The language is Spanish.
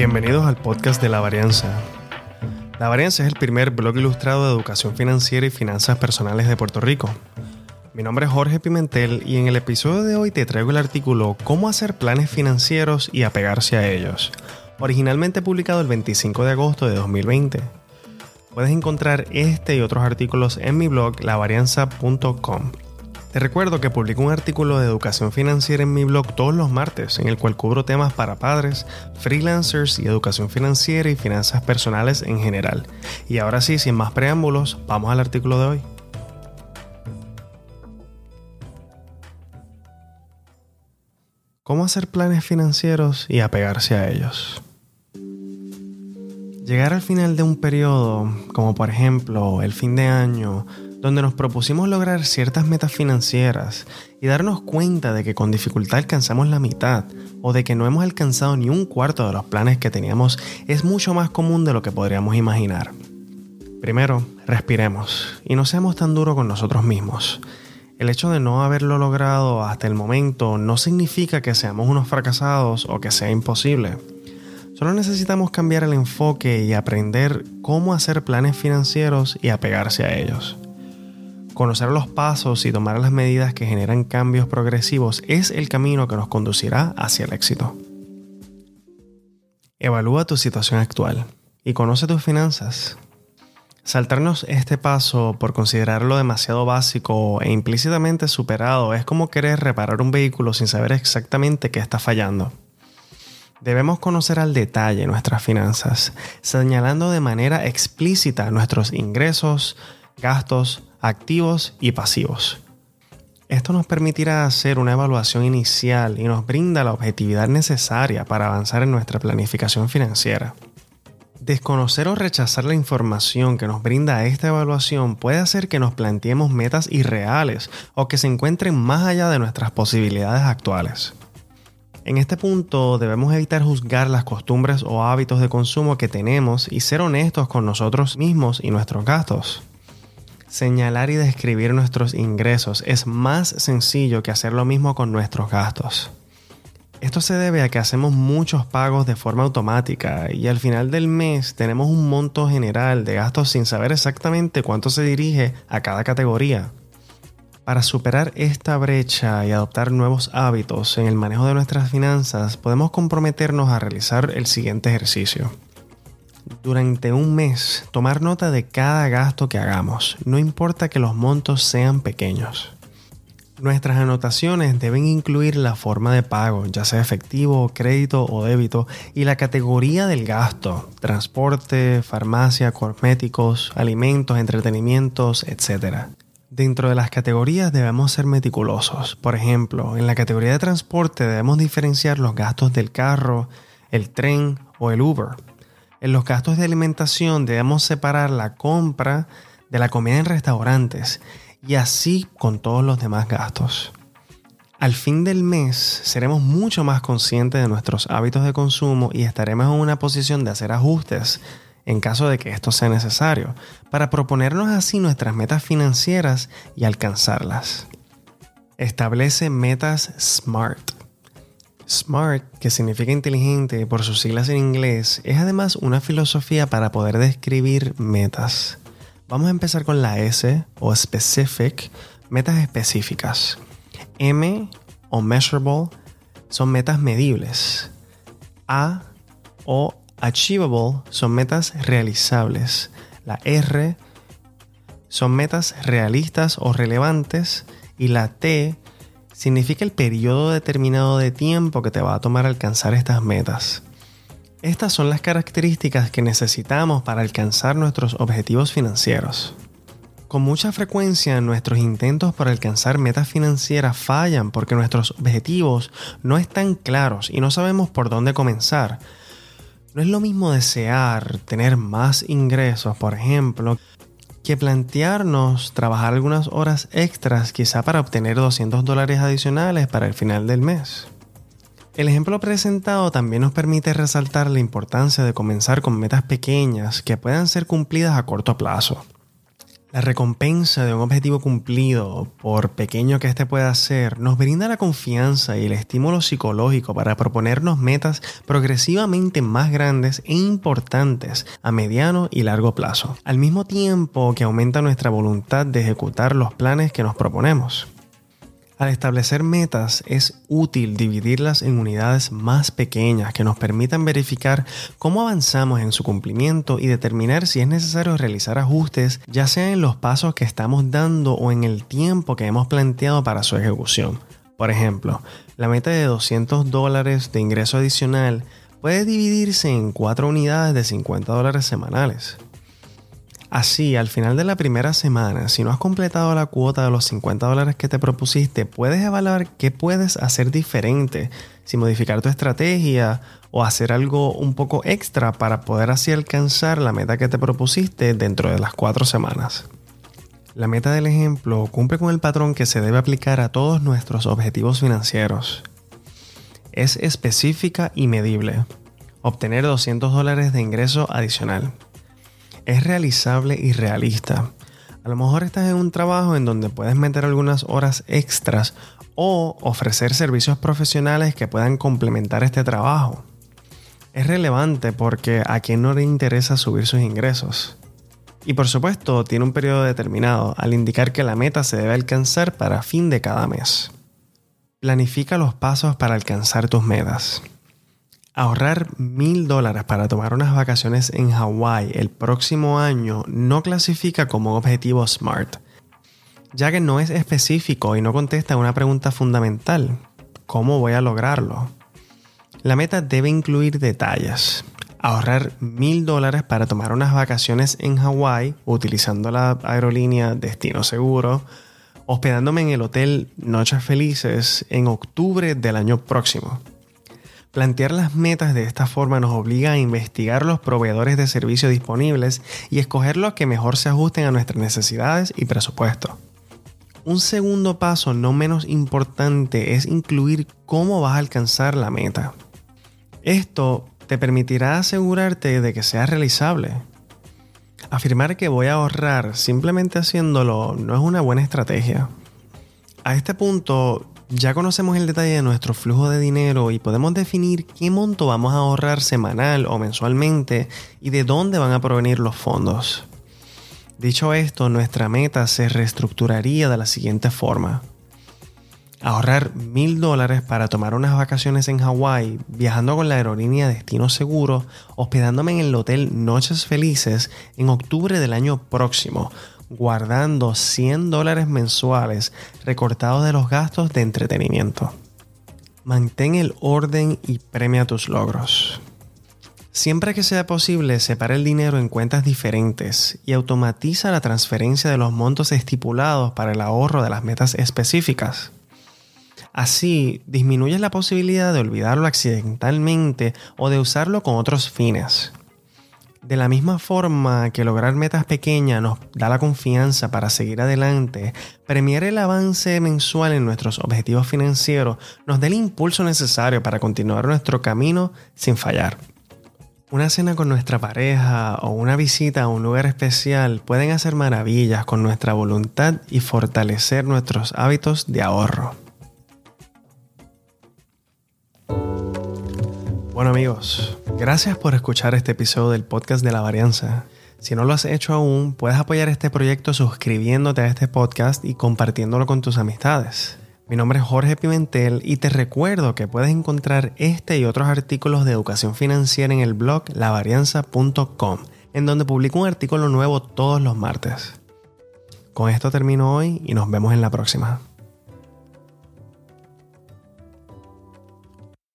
Bienvenidos al podcast de La Varianza. La Varianza es el primer blog ilustrado de educación financiera y finanzas personales de Puerto Rico. Mi nombre es Jorge Pimentel y en el episodio de hoy te traigo el artículo Cómo hacer planes financieros y apegarse a ellos, originalmente publicado el 25 de agosto de 2020. Puedes encontrar este y otros artículos en mi blog lavarianza.com. Te recuerdo que publico un artículo de educación financiera en mi blog todos los martes, en el cual cubro temas para padres, freelancers y educación financiera y finanzas personales en general. Y ahora sí, sin más preámbulos, vamos al artículo de hoy. ¿Cómo hacer planes financieros y apegarse a ellos? Llegar al final de un periodo, como por ejemplo el fin de año, donde nos propusimos lograr ciertas metas financieras y darnos cuenta de que con dificultad alcanzamos la mitad o de que no hemos alcanzado ni un cuarto de los planes que teníamos es mucho más común de lo que podríamos imaginar. Primero, respiremos y no seamos tan duros con nosotros mismos. El hecho de no haberlo logrado hasta el momento no significa que seamos unos fracasados o que sea imposible. Solo necesitamos cambiar el enfoque y aprender cómo hacer planes financieros y apegarse a ellos. Conocer los pasos y tomar las medidas que generan cambios progresivos es el camino que nos conducirá hacia el éxito. Evalúa tu situación actual y conoce tus finanzas. Saltarnos este paso por considerarlo demasiado básico e implícitamente superado es como querer reparar un vehículo sin saber exactamente qué está fallando. Debemos conocer al detalle nuestras finanzas, señalando de manera explícita nuestros ingresos, gastos, activos y pasivos. Esto nos permitirá hacer una evaluación inicial y nos brinda la objetividad necesaria para avanzar en nuestra planificación financiera. Desconocer o rechazar la información que nos brinda esta evaluación puede hacer que nos planteemos metas irreales o que se encuentren más allá de nuestras posibilidades actuales. En este punto debemos evitar juzgar las costumbres o hábitos de consumo que tenemos y ser honestos con nosotros mismos y nuestros gastos. Señalar y describir nuestros ingresos es más sencillo que hacer lo mismo con nuestros gastos. Esto se debe a que hacemos muchos pagos de forma automática y al final del mes tenemos un monto general de gastos sin saber exactamente cuánto se dirige a cada categoría. Para superar esta brecha y adoptar nuevos hábitos en el manejo de nuestras finanzas, podemos comprometernos a realizar el siguiente ejercicio durante un mes tomar nota de cada gasto que hagamos, no importa que los montos sean pequeños. Nuestras anotaciones deben incluir la forma de pago, ya sea efectivo, crédito o débito, y la categoría del gasto, transporte, farmacia, cosméticos, alimentos, entretenimientos, etc. Dentro de las categorías debemos ser meticulosos. Por ejemplo, en la categoría de transporte debemos diferenciar los gastos del carro, el tren o el Uber. En los gastos de alimentación debemos separar la compra de la comida en restaurantes y así con todos los demás gastos. Al fin del mes seremos mucho más conscientes de nuestros hábitos de consumo y estaremos en una posición de hacer ajustes en caso de que esto sea necesario, para proponernos así nuestras metas financieras y alcanzarlas. Establece metas SMART SMART, que significa inteligente por sus siglas en inglés, es además una filosofía para poder describir metas. Vamos a empezar con la S o specific, metas específicas. M o measurable son metas medibles. A o achievable son metas realizables. La R son metas realistas o relevantes y la T significa el periodo determinado de tiempo que te va a tomar alcanzar estas metas. Estas son las características que necesitamos para alcanzar nuestros objetivos financieros. Con mucha frecuencia nuestros intentos por alcanzar metas financieras fallan porque nuestros objetivos no están claros y no sabemos por dónde comenzar. No es lo mismo desear tener más ingresos, por ejemplo, que plantearnos trabajar algunas horas extras quizá para obtener 200 dólares adicionales para el final del mes. El ejemplo presentado también nos permite resaltar la importancia de comenzar con metas pequeñas que puedan ser cumplidas a corto plazo. La recompensa de un objetivo cumplido, por pequeño que éste pueda ser, nos brinda la confianza y el estímulo psicológico para proponernos metas progresivamente más grandes e importantes a mediano y largo plazo, al mismo tiempo que aumenta nuestra voluntad de ejecutar los planes que nos proponemos. Al establecer metas es útil dividirlas en unidades más pequeñas que nos permitan verificar cómo avanzamos en su cumplimiento y determinar si es necesario realizar ajustes ya sea en los pasos que estamos dando o en el tiempo que hemos planteado para su ejecución. Por ejemplo, la meta de 200 dólares de ingreso adicional puede dividirse en cuatro unidades de 50 dólares semanales. Así, al final de la primera semana, si no has completado la cuota de los 50 dólares que te propusiste, puedes evaluar qué puedes hacer diferente, si modificar tu estrategia o hacer algo un poco extra para poder así alcanzar la meta que te propusiste dentro de las cuatro semanas. La meta del ejemplo cumple con el patrón que se debe aplicar a todos nuestros objetivos financieros. Es específica y medible. Obtener 200 dólares de ingreso adicional es realizable y realista. A lo mejor estás en un trabajo en donde puedes meter algunas horas extras o ofrecer servicios profesionales que puedan complementar este trabajo. Es relevante porque a quien no le interesa subir sus ingresos. Y por supuesto, tiene un periodo determinado al indicar que la meta se debe alcanzar para fin de cada mes. Planifica los pasos para alcanzar tus metas. Ahorrar mil dólares para tomar unas vacaciones en Hawái el próximo año no clasifica como objetivo SMART, ya que no es específico y no contesta una pregunta fundamental. ¿Cómo voy a lograrlo? La meta debe incluir detalles. Ahorrar mil dólares para tomar unas vacaciones en Hawái utilizando la aerolínea Destino Seguro, hospedándome en el hotel Noches Felices en octubre del año próximo. Plantear las metas de esta forma nos obliga a investigar los proveedores de servicios disponibles y escoger los que mejor se ajusten a nuestras necesidades y presupuesto. Un segundo paso no menos importante es incluir cómo vas a alcanzar la meta. Esto te permitirá asegurarte de que sea realizable. Afirmar que voy a ahorrar simplemente haciéndolo no es una buena estrategia. A este punto ya conocemos el detalle de nuestro flujo de dinero y podemos definir qué monto vamos a ahorrar semanal o mensualmente y de dónde van a provenir los fondos. Dicho esto, nuestra meta se reestructuraría de la siguiente forma. Ahorrar mil dólares para tomar unas vacaciones en Hawái, viajando con la aerolínea Destino Seguro, hospedándome en el hotel Noches Felices en octubre del año próximo, guardando 100 dólares mensuales recortados de los gastos de entretenimiento. Mantén el orden y premia tus logros. Siempre que sea posible, separa el dinero en cuentas diferentes y automatiza la transferencia de los montos estipulados para el ahorro de las metas específicas. Así, disminuyes la posibilidad de olvidarlo accidentalmente o de usarlo con otros fines. De la misma forma que lograr metas pequeñas nos da la confianza para seguir adelante, premiar el avance mensual en nuestros objetivos financieros nos da el impulso necesario para continuar nuestro camino sin fallar. Una cena con nuestra pareja o una visita a un lugar especial pueden hacer maravillas con nuestra voluntad y fortalecer nuestros hábitos de ahorro. Bueno amigos, gracias por escuchar este episodio del podcast de la varianza. Si no lo has hecho aún, puedes apoyar este proyecto suscribiéndote a este podcast y compartiéndolo con tus amistades. Mi nombre es Jorge Pimentel y te recuerdo que puedes encontrar este y otros artículos de educación financiera en el blog lavarianza.com, en donde publico un artículo nuevo todos los martes. Con esto termino hoy y nos vemos en la próxima.